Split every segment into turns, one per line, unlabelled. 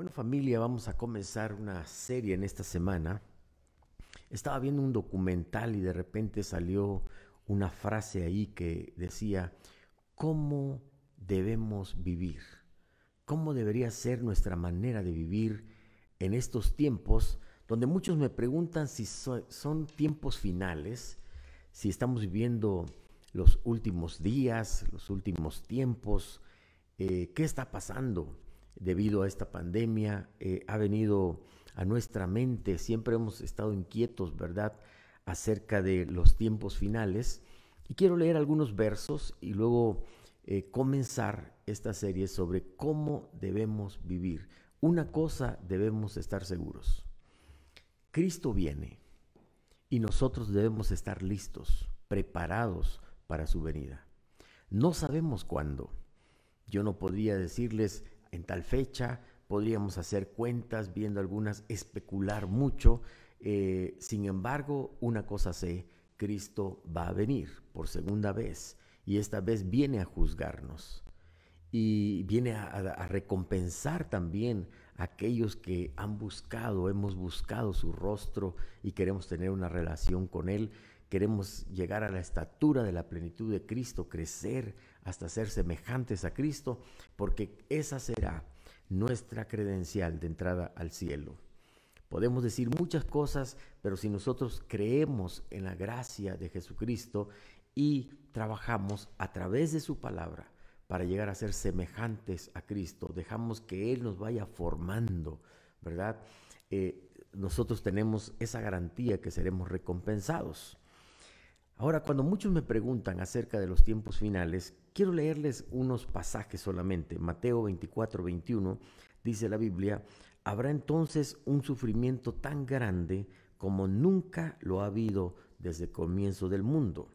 Bueno familia, vamos a comenzar una serie en esta semana. Estaba viendo un documental y de repente salió una frase ahí que decía, ¿cómo debemos vivir? ¿Cómo debería ser nuestra manera de vivir en estos tiempos donde muchos me preguntan si son tiempos finales, si estamos viviendo los últimos días, los últimos tiempos, eh, qué está pasando? Debido a esta pandemia eh, ha venido a nuestra mente, siempre hemos estado inquietos, ¿verdad?, acerca de los tiempos finales. Y quiero leer algunos versos y luego eh, comenzar esta serie sobre cómo debemos vivir. Una cosa debemos estar seguros. Cristo viene y nosotros debemos estar listos, preparados para su venida. No sabemos cuándo. Yo no podría decirles en tal fecha, podríamos hacer cuentas, viendo algunas, especular mucho. Eh, sin embargo, una cosa sé, Cristo va a venir por segunda vez y esta vez viene a juzgarnos y viene a, a, recompensar también a aquellos que han buscado, hemos buscado su rostro y queremos tener una relación con Él. Queremos llegar a la estatura de la plenitud de Cristo, crecer hasta ser semejantes a Cristo, porque esa será nuestra credencial de entrada al cielo. Podemos decir muchas cosas, pero si nosotros creemos en la gracia de Jesucristo y trabajamos a través de su palabra para llegar a ser semejantes a Cristo, dejamos que Él nos vaya formando, ¿verdad? Eh, nosotros tenemos esa garantía que seremos recompensados. Ahora, cuando muchos me preguntan acerca de los tiempos finales, quiero leerles unos pasajes solamente. Mateo 24, 21 dice la Biblia, habrá entonces un sufrimiento tan grande como nunca lo ha habido desde el comienzo del mundo.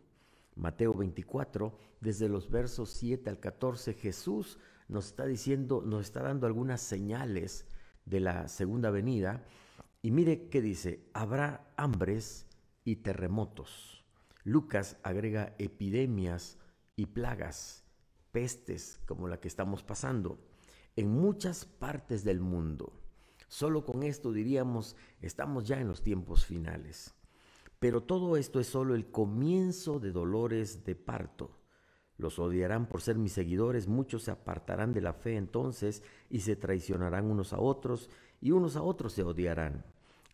Mateo 24, desde los versos 7 al 14, Jesús nos está diciendo, nos está dando algunas señales de la segunda venida. Y mire qué dice, habrá hambres y terremotos Lucas agrega epidemias y plagas, pestes como la que estamos pasando, en muchas partes del mundo. Solo con esto diríamos, estamos ya en los tiempos finales. Pero todo esto es solo el comienzo de dolores de parto. Los odiarán por ser mis seguidores, muchos se apartarán de la fe entonces y se traicionarán unos a otros y unos a otros se odiarán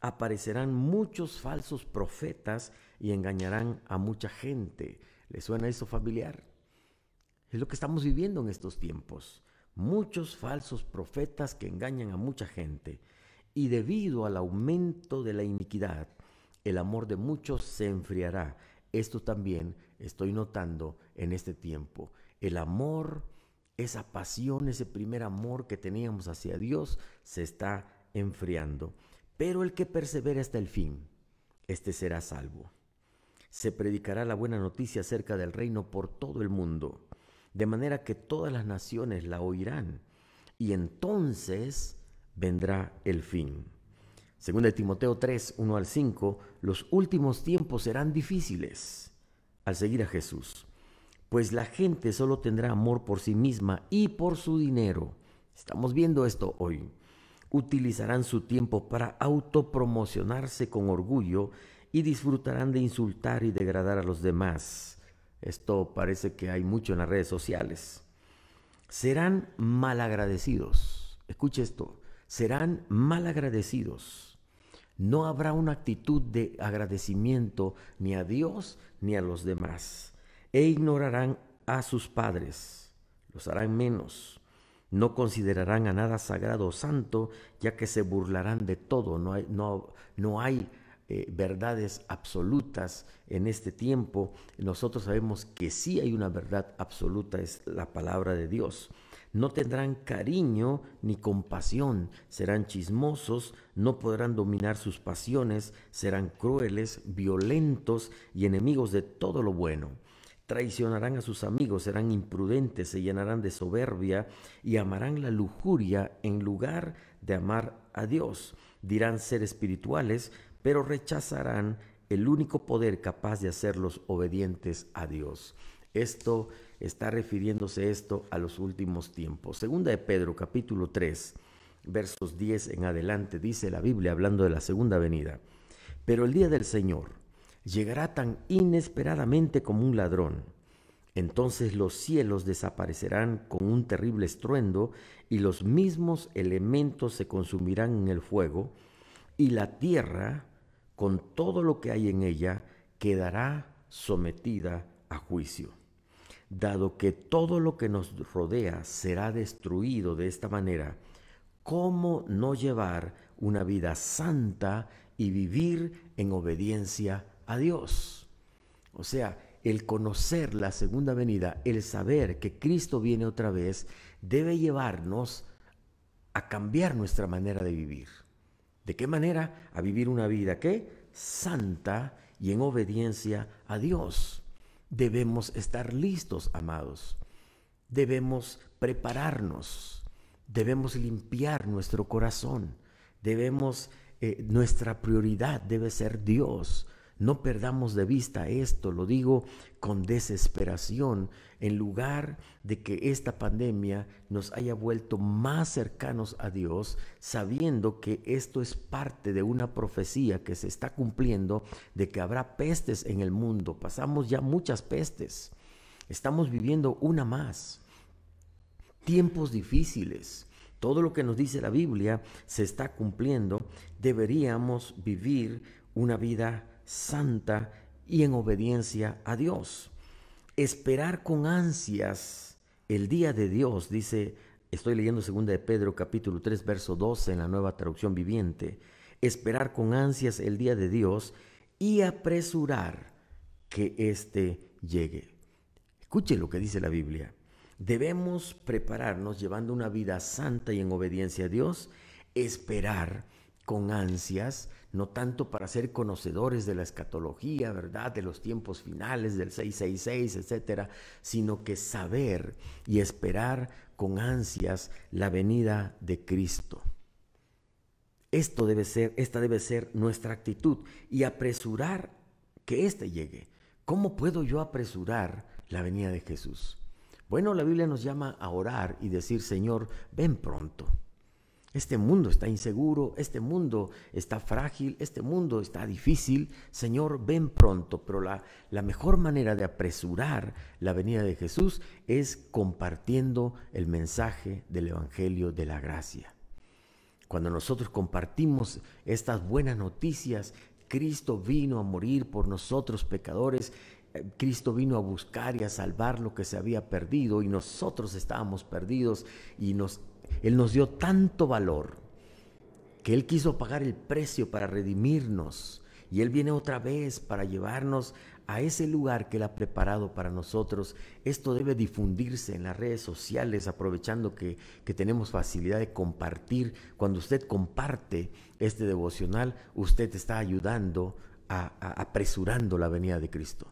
aparecerán muchos falsos profetas y engañarán a mucha gente. ¿Le suena eso familiar? Es lo que estamos viviendo en estos tiempos. Muchos falsos profetas que engañan a mucha gente. Y debido al aumento de la iniquidad, el amor de muchos se enfriará. Esto también estoy notando en este tiempo. El amor, esa pasión, ese primer amor que teníamos hacia Dios se está enfriando. Pero el que persevere hasta el fin, este será salvo. Se predicará la buena noticia acerca del reino por todo el mundo, de manera que todas las naciones la oirán, y entonces vendrá el fin. Según de Timoteo 3, 1 al 5, los últimos tiempos serán difíciles al seguir a Jesús, pues la gente solo tendrá amor por sí misma y por su dinero. Estamos viendo esto hoy utilizarán su tiempo para autopromocionarse con orgullo y disfrutarán de insultar y degradar a los demás. Esto parece que hay mucho en las redes sociales. Serán malagradecidos. Escuche esto. Serán malagradecidos. No habrá una actitud de agradecimiento ni a Dios ni a los demás. E ignorarán a sus padres. Los harán menos no considerarán a nada sagrado o santo, ya que se burlarán de todo. No hay, no, no hay eh, verdades absolutas en este tiempo. Nosotros sabemos que sí hay una verdad absoluta, es la palabra de Dios. No tendrán cariño ni compasión, serán chismosos, no podrán dominar sus pasiones, serán crueles, violentos y enemigos de todo lo bueno traicionarán a sus amigos, serán imprudentes, se llenarán de soberbia y amarán la lujuria en lugar de amar a Dios. Dirán ser espirituales, pero rechazarán el único poder capaz de hacerlos obedientes a Dios. Esto está refiriéndose esto a los últimos tiempos. Segunda de Pedro capítulo 3, versos 10 en adelante, dice la Biblia hablando de la segunda venida. Pero el día del Señor llegará tan inesperadamente como un ladrón. Entonces los cielos desaparecerán con un terrible estruendo y los mismos elementos se consumirán en el fuego y la tierra, con todo lo que hay en ella, quedará sometida a juicio. Dado que todo lo que nos rodea será destruido de esta manera, ¿cómo no llevar una vida santa y vivir en obediencia a Dios? O sea, el conocer la segunda venida, el saber que Cristo viene otra vez, debe llevarnos a cambiar nuestra manera de vivir. ¿De qué manera? A vivir una vida que santa y en obediencia a Dios. Debemos estar listos, amados. Debemos prepararnos. Debemos limpiar nuestro corazón. Debemos, eh, nuestra prioridad debe ser Dios. No perdamos de vista esto, lo digo con desesperación, en lugar de que esta pandemia nos haya vuelto más cercanos a Dios, sabiendo que esto es parte de una profecía que se está cumpliendo de que habrá pestes en el mundo. Pasamos ya muchas pestes. Estamos viviendo una más. Tiempos difíciles. Todo lo que nos dice la Biblia se está cumpliendo. Deberíamos vivir una vida santa y en obediencia a Dios. Esperar con ansias el día de Dios, dice, estoy leyendo 2 de Pedro capítulo 3 verso 12 en la nueva traducción viviente, esperar con ansias el día de Dios y apresurar que éste llegue. Escuche lo que dice la Biblia. Debemos prepararnos llevando una vida santa y en obediencia a Dios, esperar con ansias no tanto para ser conocedores de la escatología, ¿verdad? De los tiempos finales del 666, etcétera, sino que saber y esperar con ansias la venida de Cristo. Esto debe ser, esta debe ser nuestra actitud y apresurar que éste llegue. ¿Cómo puedo yo apresurar la venida de Jesús? Bueno, la Biblia nos llama a orar y decir, Señor, ven pronto. Este mundo está inseguro, este mundo está frágil, este mundo está difícil. Señor, ven pronto, pero la, la, mejor manera de apresurar la venida de Jesús es compartiendo el mensaje del Evangelio de la Gracia. Cuando nosotros compartimos estas buenas noticias, Cristo vino a morir por nosotros pecadores, eh, Cristo vino a buscar y a salvar lo que se había perdido y nosotros estábamos perdidos y nos él nos dio tanto valor que Él quiso pagar el precio para redimirnos. Y Él viene otra vez para llevarnos a ese lugar que Él ha preparado para nosotros. Esto debe difundirse en las redes sociales, aprovechando que, tenemos facilidad de compartir. Cuando usted comparte este devocional, usted está ayudando a apresurando la venida de Cristo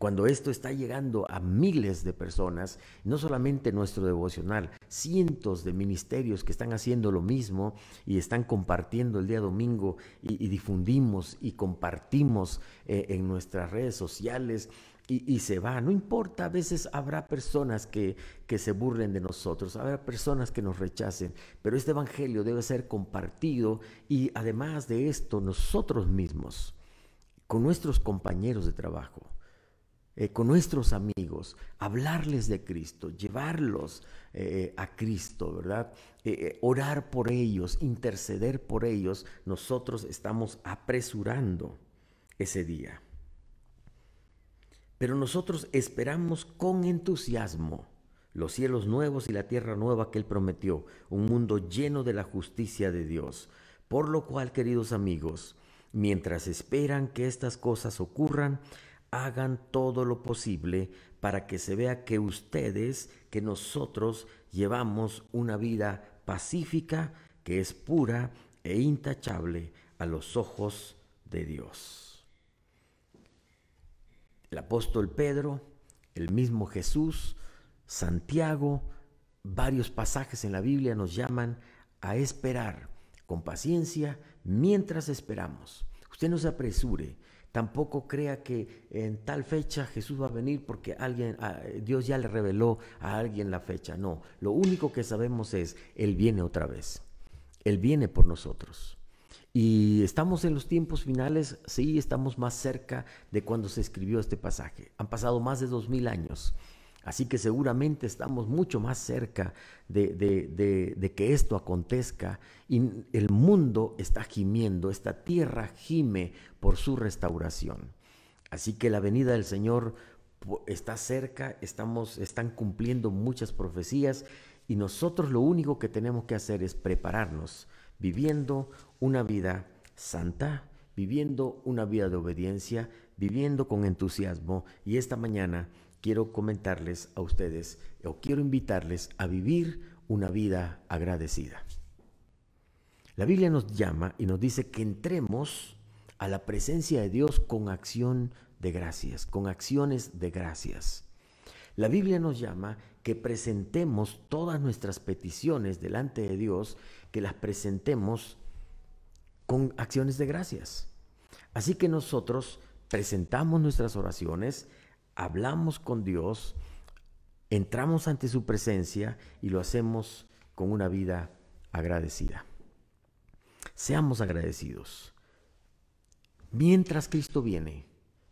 cuando esto está llegando a miles de personas, no solamente nuestro devocional, cientos de ministerios que están haciendo lo mismo y están compartiendo el día domingo y, difundimos y compartimos eh, en nuestras redes sociales. Y, se va. No importa, a veces habrá personas que, que, se burlen de nosotros, habrá personas que nos rechacen, pero este Evangelio debe ser compartido y además de esto, nosotros mismos, con nuestros compañeros de trabajo, eh, con nuestros amigos, hablarles de Cristo, llevarlos eh, a Cristo, ¿verdad? Eh, orar por ellos, interceder por ellos, nosotros estamos apresurando ese día. Pero nosotros esperamos con entusiasmo los cielos nuevos y la tierra nueva que Él prometió, un mundo lleno de la justicia de Dios. Por lo cual, queridos amigos, mientras esperan que estas cosas ocurran, hagan todo lo posible para que se vea que ustedes, que nosotros llevamos una vida pacífica, que es pura e intachable a los ojos de Dios. El apóstol Pedro, el mismo Jesús, Santiago, varios pasajes en la Biblia nos llaman a esperar con paciencia mientras esperamos. Usted no se apresure, Tampoco crea que en tal fecha Jesús va a venir porque alguien, ah, Dios ya le reveló a alguien la fecha. No, lo único que sabemos es, Él viene otra vez. Él viene por nosotros. Y estamos en los tiempos finales, sí, estamos más cerca de cuando se escribió este pasaje. Han pasado más de dos mil años. Así que seguramente estamos mucho más cerca de, que esto acontezca y el mundo está gimiendo, esta tierra gime por su restauración. Así que la venida del Señor está cerca, estamos, están cumpliendo muchas profecías y nosotros lo único que tenemos que hacer es prepararnos, viviendo una vida santa, viviendo una vida de obediencia, viviendo con entusiasmo y esta mañana quiero comentarles a ustedes o quiero invitarles a vivir una vida agradecida. La Biblia nos llama y nos dice que entremos a la presencia de Dios con acción de gracias, con acciones de gracias. La Biblia nos llama que presentemos todas nuestras peticiones delante de Dios, que las presentemos con acciones de gracias. Así que nosotros presentamos nuestras oraciones, hablamos con Dios, entramos ante su presencia y lo hacemos con una vida agradecida. Seamos agradecidos. Mientras Cristo viene,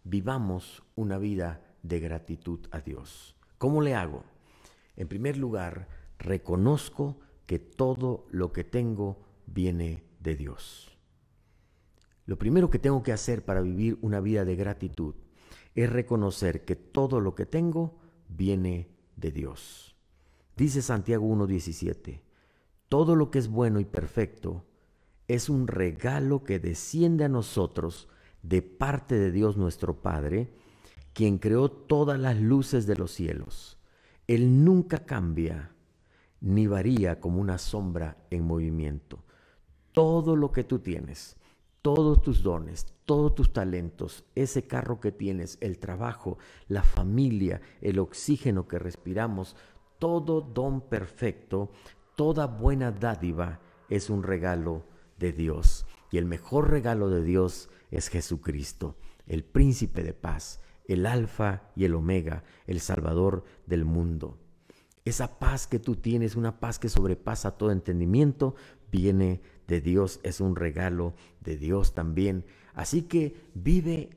vivamos una vida de gratitud a Dios. ¿Cómo le hago? En primer lugar, reconozco que todo lo que tengo viene de Dios. Lo primero que tengo que hacer para vivir una vida de gratitud es reconocer que todo lo que tengo viene de Dios. Dice Santiago 1.17, todo lo que es bueno y perfecto es un regalo que desciende a nosotros de parte de Dios nuestro Padre, quien creó todas las luces de los cielos. Él nunca cambia ni varía como una sombra en movimiento. Todo lo que tú tienes, todos tus dones, todos tus talentos, ese carro que tienes, el trabajo, la familia, el oxígeno que respiramos, todo don perfecto, toda buena dádiva es un regalo de Dios. Y el mejor regalo de Dios es Jesucristo, el príncipe de paz, el alfa y el omega, el salvador del mundo. Esa paz que tú tienes, una paz que sobrepasa todo entendimiento, viene de Dios, es un regalo de Dios también. Así que vive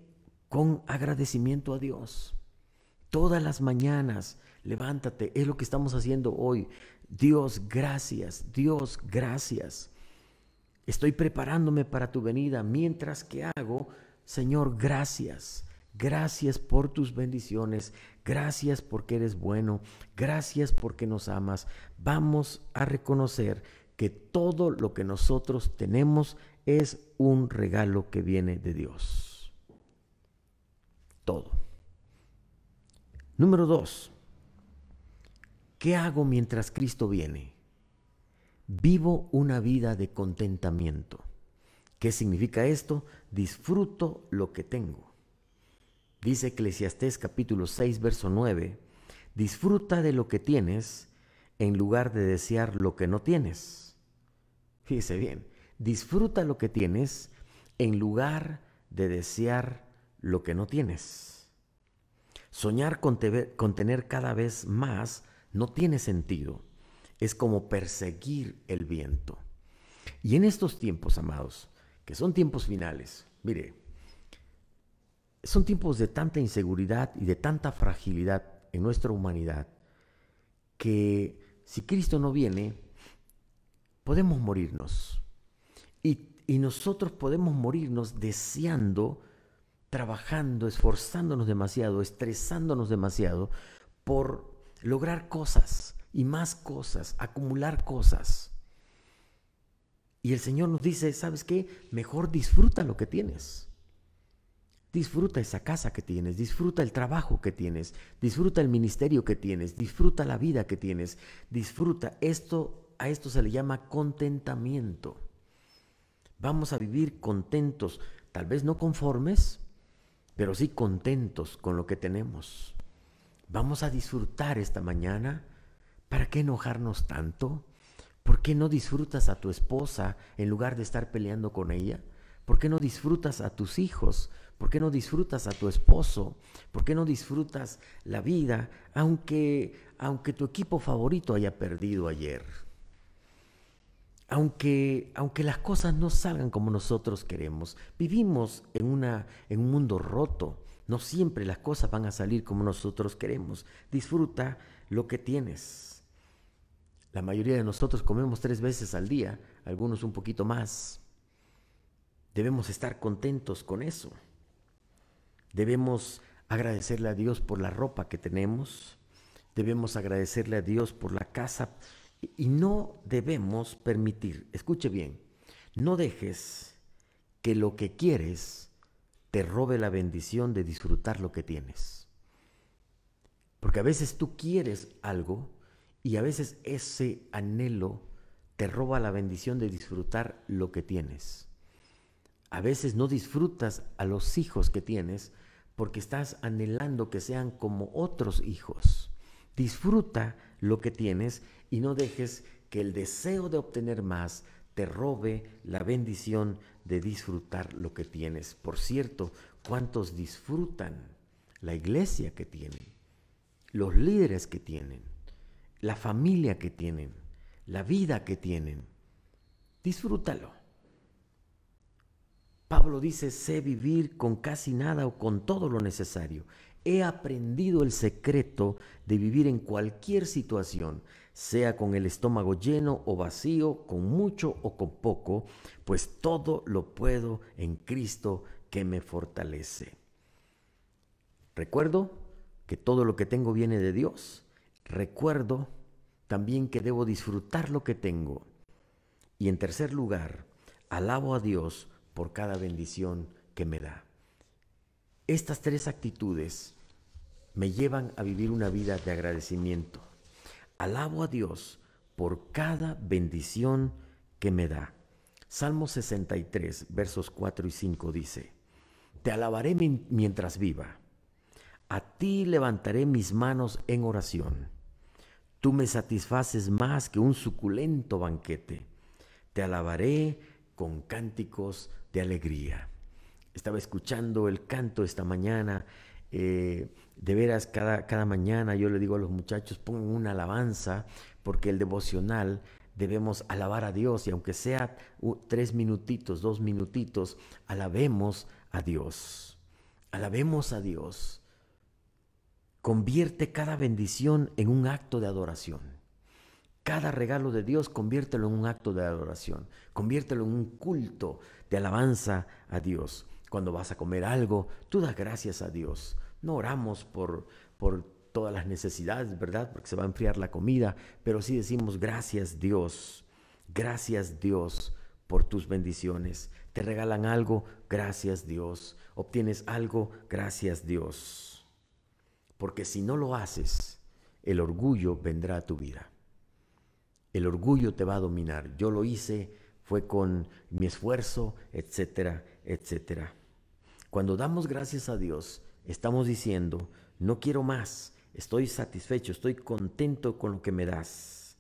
con agradecimiento a Dios. Todas las mañanas, levántate, es lo que estamos haciendo hoy. Dios, gracias, Dios, gracias. Estoy preparándome para tu venida. Mientras que hago, Señor, gracias. Gracias por tus bendiciones. Gracias porque eres bueno. Gracias porque nos amas. Vamos a reconocer que todo lo que nosotros tenemos es un regalo que viene de Dios. Todo. Número dos. ¿Qué hago mientras Cristo viene? Vivo una vida de contentamiento. ¿Qué significa esto? Disfruto lo que tengo. Dice Eclesiastés capítulo 6, verso 9, disfruta de lo que tienes en lugar de desear lo que no tienes. Fíjese bien, disfruta lo que tienes en lugar de desear lo que no tienes. Soñar con, tener cada vez más no tiene sentido. Es como perseguir el viento. Y en estos tiempos, amados, que son tiempos finales, mire, son tiempos de tanta inseguridad y de tanta fragilidad en nuestra humanidad que si Cristo no viene, podemos morirnos. Y, nosotros podemos morirnos deseando, trabajando, esforzándonos demasiado, estresándonos demasiado por lograr cosas y más cosas, acumular cosas. Y el Señor nos dice, ¿sabes qué? Mejor disfruta lo que tienes. Disfruta esa casa que tienes, disfruta el trabajo que tienes, disfruta el ministerio que tienes, disfruta la vida que tienes, disfruta esto a esto se le llama contentamiento. Vamos a vivir contentos, tal vez no conformes, pero sí contentos con lo que tenemos. Vamos a disfrutar esta mañana. ¿Para qué enojarnos tanto? ¿Por qué no disfrutas a tu esposa en lugar de estar peleando con ella? ¿Por qué no disfrutas a tus hijos? ¿Por qué no disfrutas a tu esposo? ¿Por qué no disfrutas la vida aunque aunque tu equipo favorito haya perdido ayer? Aunque, aunque las cosas no salgan como nosotros queremos, vivimos en, una, en un mundo roto. No siempre las cosas van a salir como nosotros queremos. Disfruta lo que tienes. La mayoría de nosotros comemos tres veces al día, algunos un poquito más. Debemos estar contentos con eso. Debemos agradecerle a Dios por la ropa que tenemos. Debemos agradecerle a Dios por la casa y no debemos permitir, escuche bien, no dejes que lo que quieres te robe la bendición de disfrutar lo que tienes. Porque a veces tú quieres algo y a veces ese anhelo te roba la bendición de disfrutar lo que tienes. A veces no disfrutas a los hijos que tienes porque estás anhelando que sean como otros hijos. Disfruta lo que tienes y no dejes que el deseo de obtener más te robe la bendición de disfrutar lo que tienes. Por cierto, ¿cuántos disfrutan la iglesia que tienen, los líderes que tienen, la familia que tienen, la vida que tienen? Disfrútalo. Pablo dice, sé vivir con casi nada o con todo lo necesario. He aprendido el secreto de vivir en cualquier situación, sea con el estómago lleno o vacío, con mucho o con poco, pues todo lo puedo en Cristo que me fortalece. Recuerdo que todo lo que tengo viene de Dios. Recuerdo también que debo disfrutar lo que tengo. Y en tercer lugar, alabo a Dios por cada bendición que me da. Estas tres actitudes me llevan a vivir una vida de agradecimiento. Alabo a Dios por cada bendición que me da. Salmo 63, versos 4 y 5 dice, Te alabaré mientras viva. A ti levantaré mis manos en oración. Tú me satisfaces más que un suculento banquete. Te alabaré con cánticos de alegría estaba escuchando el canto esta mañana. Eh, de veras, cada, cada mañana yo le digo a los muchachos, pongan una alabanza, porque el devocional debemos alabar a Dios y aunque sea tres minutitos, dos minutitos, alabemos a Dios. Alabemos a Dios. Convierte cada bendición en un acto de adoración. Cada regalo de Dios conviértelo en un acto de adoración. Conviértelo en un culto de alabanza a Dios cuando vas a comer algo, tú das gracias a Dios. No oramos por, por todas las necesidades, ¿verdad? Porque se va a enfriar la comida, pero sí decimos gracias Dios, gracias Dios por tus bendiciones. Te regalan algo, gracias Dios. Obtienes algo, gracias Dios. Porque si no lo haces, el orgullo vendrá a tu vida. El orgullo te va a dominar. Yo lo hice, fue con mi esfuerzo, etcétera, etcétera. Cuando damos gracias a Dios, estamos diciendo, no quiero más, estoy satisfecho, estoy contento con lo que me das.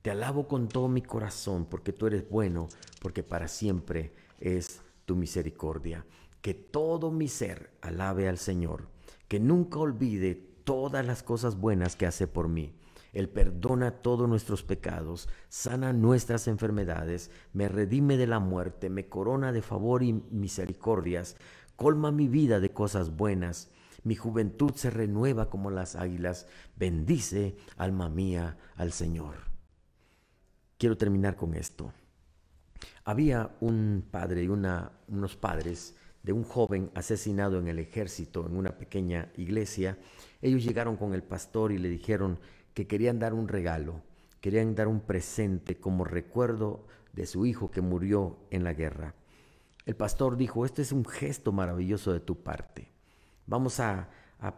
Te alabo con todo mi corazón porque tú eres bueno, porque para siempre es tu misericordia. Que todo mi ser alabe al Señor, que nunca olvide todas las cosas buenas que hace por mí. Él perdona todos nuestros pecados, sana nuestras enfermedades, me redime de la muerte, me corona de favor y misericordias, colma mi vida de cosas buenas, mi juventud se renueva como las águilas, bendice, alma mía, al Señor. Quiero terminar con esto. Había un padre y una, unos padres de un joven asesinado en el ejército en una pequeña iglesia. Ellos llegaron con el pastor y le dijeron que querían dar un regalo, querían dar un presente como recuerdo de su hijo que murió en la guerra. El pastor dijo, este es un gesto maravilloso de tu parte. Vamos a,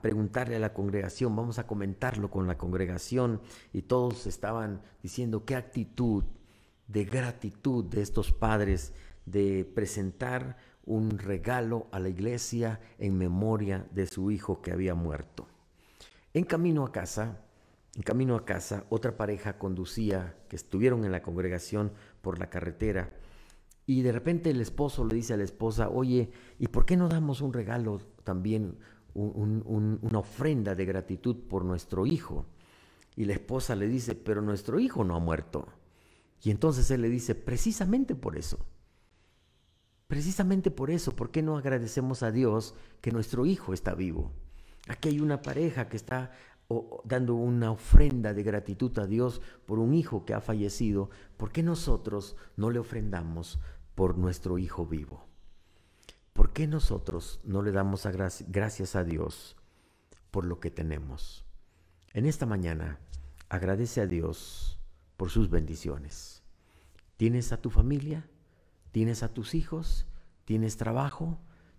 preguntarle a la congregación, vamos a comentarlo con la congregación y todos estaban diciendo qué actitud de gratitud de estos padres de presentar un regalo a la iglesia en memoria de su hijo que había muerto. En camino a casa, en camino a casa, otra pareja conducía, que estuvieron en la congregación por la carretera, y de repente el esposo le dice a la esposa, oye, ¿y por qué no damos un regalo también, una ofrenda de gratitud por nuestro hijo? Y la esposa le dice, pero nuestro hijo no ha muerto. Y entonces él le dice, precisamente por eso, precisamente por eso, ¿por qué no agradecemos a Dios que nuestro hijo está vivo? Aquí hay una pareja que está dando una ofrenda de gratitud a Dios por un hijo que ha fallecido. ¿Por qué nosotros no le ofrendamos por nuestro hijo vivo? ¿Por qué nosotros no le damos gracias a Dios por lo que tenemos? En esta mañana, agradece a Dios por sus bendiciones. ¿Tienes a tu familia? ¿Tienes a tus hijos? ¿Tienes trabajo?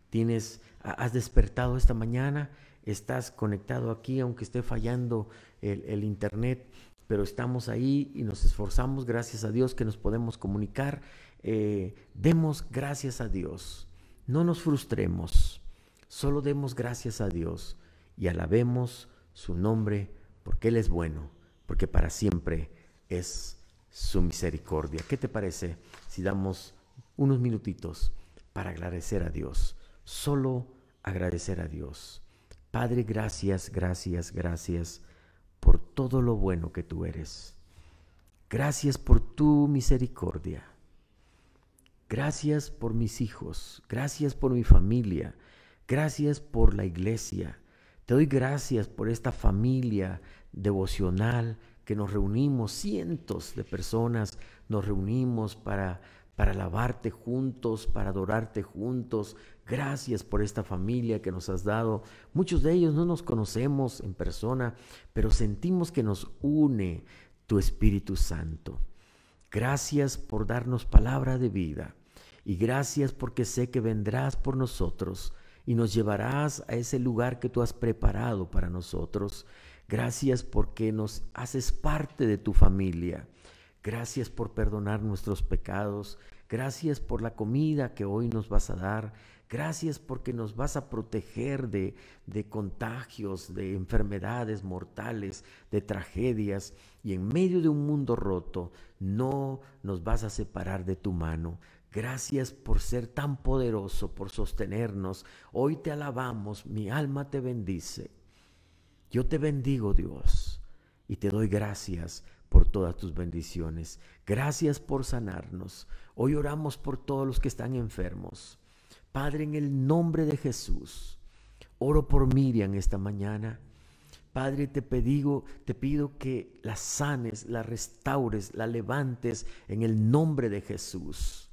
¿Tienes, has despertado esta mañana? ¿Estás conectado aquí aunque esté fallando el, internet? Pero estamos ahí y nos esforzamos, gracias a Dios, que nos podemos comunicar. Eh, demos gracias a Dios. No nos frustremos. Solo demos gracias a Dios y alabemos su nombre porque Él es bueno porque para siempre es su misericordia. ¿Qué te parece si damos unos minutitos para agradecer a Dios? Solo agradecer a Dios. Padre, gracias, gracias, gracias por todo lo bueno que tú eres. Gracias por tu misericordia. Gracias por mis hijos. Gracias por mi familia. Gracias por la iglesia. Te doy gracias por esta familia devocional que nos reunimos, cientos de personas nos reunimos para, para alabarte juntos, para adorarte juntos. Gracias por esta familia que nos has dado. Muchos de ellos no nos conocemos en persona, pero sentimos que nos une tu Espíritu Santo. Gracias por darnos palabra de vida y gracias porque sé que vendrás por nosotros y nos llevarás a ese lugar que tú has preparado para nosotros. Gracias porque nos haces parte de tu familia. Gracias por perdonar nuestros pecados. Gracias por la comida que hoy nos vas a dar. Gracias porque nos vas a proteger de, de, contagios, de enfermedades mortales, de tragedias. Y en medio de un mundo roto, no nos vas a separar de tu mano. Gracias por ser tan poderoso, por sostenernos. Hoy te alabamos, mi alma te bendice. Yo te bendigo, Dios, y te doy gracias por todas tus bendiciones. Gracias por sanarnos. Hoy oramos por todos los que están enfermos. Padre, en el nombre de Jesús, oro por Miriam esta mañana. Padre, te pido, te pido que la sanes, la restaures, la levantes en el nombre de Jesús.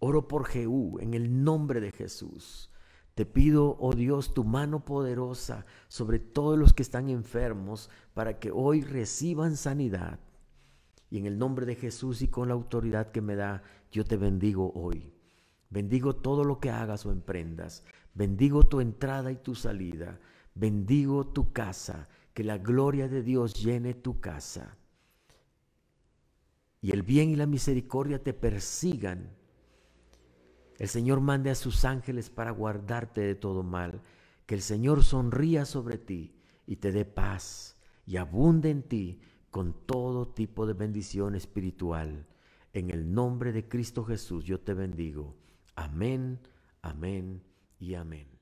Oro por Jehú en el nombre de Jesús. Te pido, oh Dios, tu mano poderosa sobre todos los que están enfermos para que hoy reciban sanidad. Y en el nombre de Jesús y con la autoridad que me da, yo te bendigo hoy. Bendigo todo lo que hagas o emprendas. Bendigo tu entrada y tu salida. Bendigo tu casa. Que la gloria de Dios llene tu casa. Y el bien y la misericordia te persigan el Señor mande a sus ángeles para guardarte de todo mal. Que el Señor sonría sobre ti y te dé paz y abunde en ti con todo tipo de bendición espiritual. En el nombre de Cristo Jesús yo te bendigo. Amén, amén y amén.